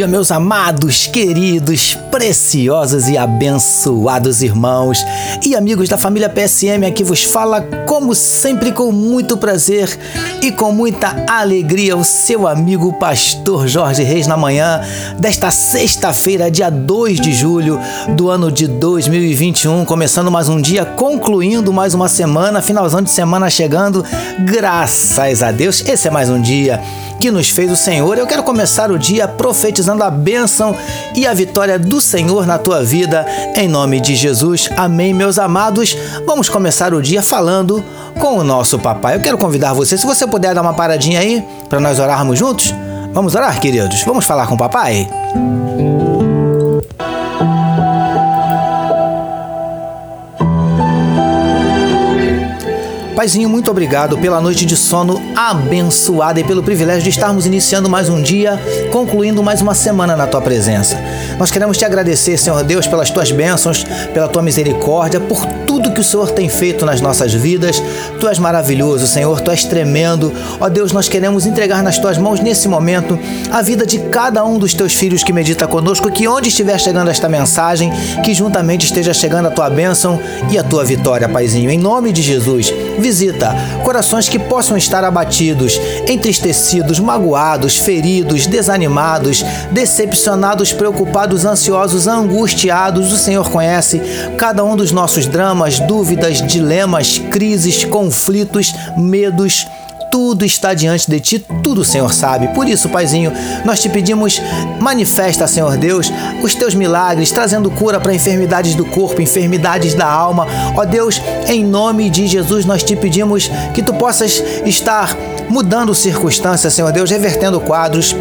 dia, meus amados, queridos, preciosos e abençoados irmãos e amigos da família PSM. Aqui vos fala, como sempre, com muito prazer e com muita alegria, o seu amigo Pastor Jorge Reis, na manhã desta sexta-feira, dia 2 de julho do ano de 2021. Começando mais um dia, concluindo mais uma semana, finalzão de semana chegando. Graças a Deus, esse é mais um dia que nos fez o Senhor. Eu quero começar o dia profetizando a bênção e a vitória do Senhor na tua vida, em nome de Jesus. Amém, meus amados. Vamos começar o dia falando com o nosso papai. Eu quero convidar você, se você puder dar uma paradinha aí para nós orarmos juntos. Vamos orar, queridos? Vamos falar com o papai? Paizinho, muito obrigado pela noite de sono abençoada e pelo privilégio de estarmos iniciando mais um dia, concluindo mais uma semana na tua presença. Nós queremos te agradecer, Senhor Deus, pelas tuas bênçãos, pela tua misericórdia, por tudo que o Senhor tem feito nas nossas vidas. Tu és maravilhoso, Senhor, tu és tremendo. Ó Deus, nós queremos entregar nas tuas mãos nesse momento a vida de cada um dos teus filhos que medita conosco, que onde estiver chegando esta mensagem, que juntamente esteja chegando a tua bênção e a tua vitória, Paizinho. Em nome de Jesus, visita corações que possam estar abatidos, entristecidos, magoados, feridos, desanimados, decepcionados, preocupados, ansiosos, angustiados. O Senhor conhece cada um dos nossos dramas, dúvidas, dilemas, crises, conflitos, medos tudo está diante de ti, tudo o Senhor sabe. Por isso, Paizinho, nós te pedimos, manifesta, Senhor Deus, os teus milagres, trazendo cura para enfermidades do corpo, enfermidades da alma. Ó Deus, em nome de Jesus, nós te pedimos que tu possas estar mudando circunstâncias, Senhor Deus, revertendo quadros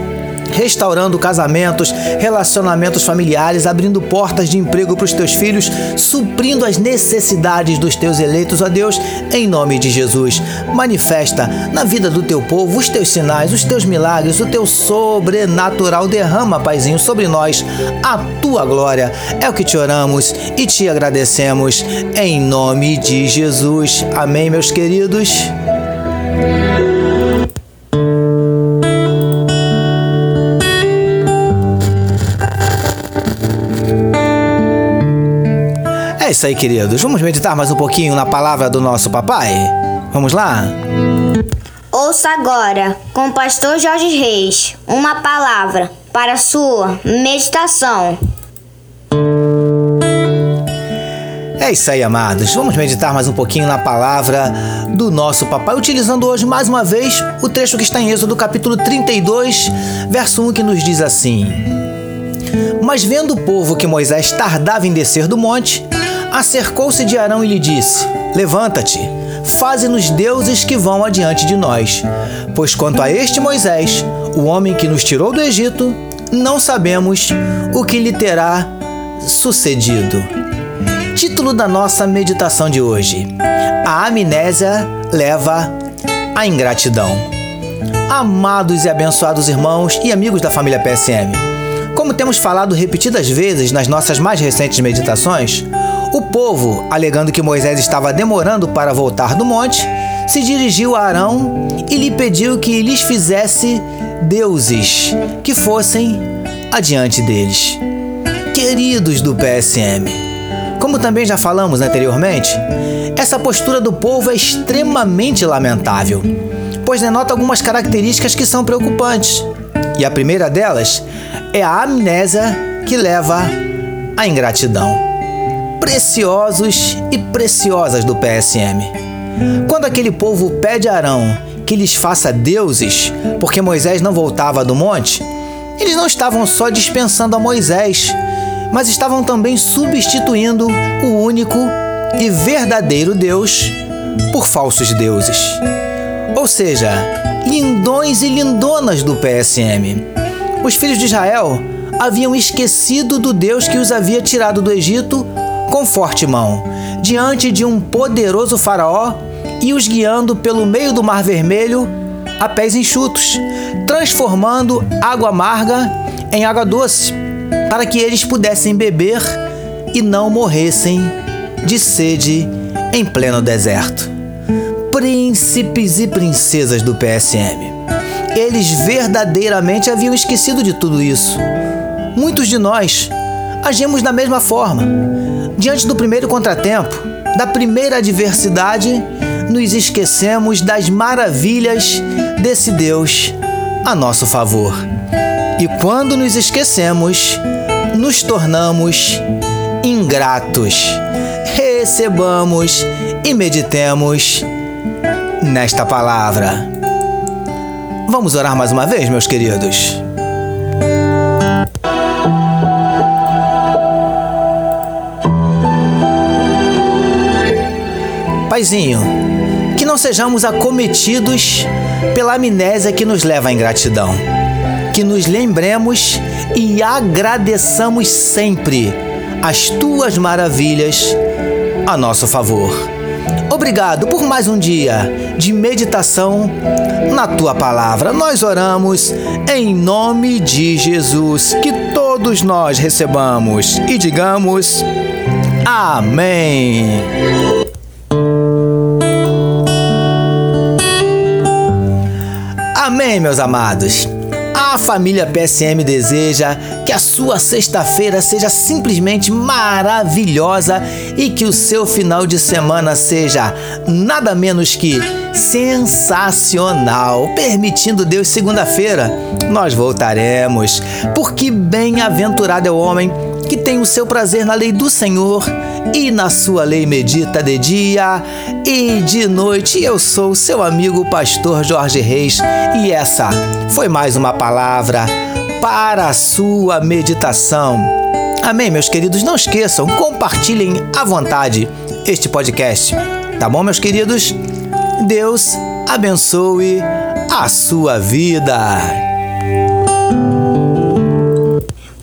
restaurando casamentos, relacionamentos familiares, abrindo portas de emprego para os teus filhos, suprindo as necessidades dos teus eleitos, ó Deus, em nome de Jesus. Manifesta na vida do teu povo os teus sinais, os teus milagres, o teu sobrenatural. Derrama, Paizinho, sobre nós a tua glória. É o que te oramos e te agradecemos em nome de Jesus. Amém, meus queridos. É isso aí, queridos. Vamos meditar mais um pouquinho na palavra do nosso papai? Vamos lá? Ouça agora, com o pastor Jorge Reis, uma palavra para sua meditação. É isso aí, amados. Vamos meditar mais um pouquinho na palavra do nosso papai, utilizando hoje mais uma vez o trecho que está em Êxodo capítulo 32, verso 1, que nos diz assim: Mas vendo o povo que Moisés tardava em descer do monte, acercou-se de Arão e lhe disse: Levanta-te, faze-nos deuses que vão adiante de nós. Pois quanto a este Moisés, o homem que nos tirou do Egito, não sabemos o que lhe terá sucedido. Título da nossa meditação de hoje: A amnésia leva à ingratidão. Amados e abençoados irmãos e amigos da família PSM, como temos falado repetidas vezes nas nossas mais recentes meditações, o povo, alegando que Moisés estava demorando para voltar do monte, se dirigiu a Arão e lhe pediu que lhes fizesse deuses que fossem adiante deles. Queridos do PSM, como também já falamos anteriormente, essa postura do povo é extremamente lamentável, pois denota algumas características que são preocupantes. E a primeira delas é a amnésia que leva à ingratidão preciosos e preciosas do PSM. Quando aquele povo pede a Arão que lhes faça deuses, porque Moisés não voltava do monte, eles não estavam só dispensando a Moisés, mas estavam também substituindo o único e verdadeiro Deus por falsos deuses. Ou seja, lindões e lindonas do PSM. Os filhos de Israel haviam esquecido do Deus que os havia tirado do Egito com forte mão, diante de um poderoso Faraó e os guiando pelo meio do Mar Vermelho a pés enxutos, transformando água amarga em água doce, para que eles pudessem beber e não morressem de sede em pleno deserto. Príncipes e princesas do PSM. eles verdadeiramente haviam esquecido de tudo isso. Muitos de nós agimos da mesma forma. Diante do primeiro contratempo, da primeira adversidade, nos esquecemos das maravilhas desse Deus a nosso favor. E quando nos esquecemos, nos tornamos ingratos. Recebamos e meditemos nesta palavra. Vamos orar mais uma vez, meus queridos? Paizinho, que não sejamos acometidos pela amnésia que nos leva à ingratidão. Que nos lembremos e agradeçamos sempre as tuas maravilhas a nosso favor. Obrigado por mais um dia de meditação na tua palavra. Nós oramos em nome de Jesus. Que todos nós recebamos e digamos Amém. Amém, meus amados. A família PSM deseja que a sua sexta-feira seja simplesmente maravilhosa e que o seu final de semana seja nada menos que sensacional. Permitindo Deus, segunda-feira nós voltaremos, porque bem-aventurado é o homem que tem o seu prazer na lei do Senhor e na sua lei medita de dia e de noite. Eu sou seu amigo pastor Jorge Reis e essa foi mais uma palavra para a sua meditação. Amém, meus queridos? Não esqueçam, compartilhem à vontade este podcast. Tá bom, meus queridos? Deus abençoe a sua vida.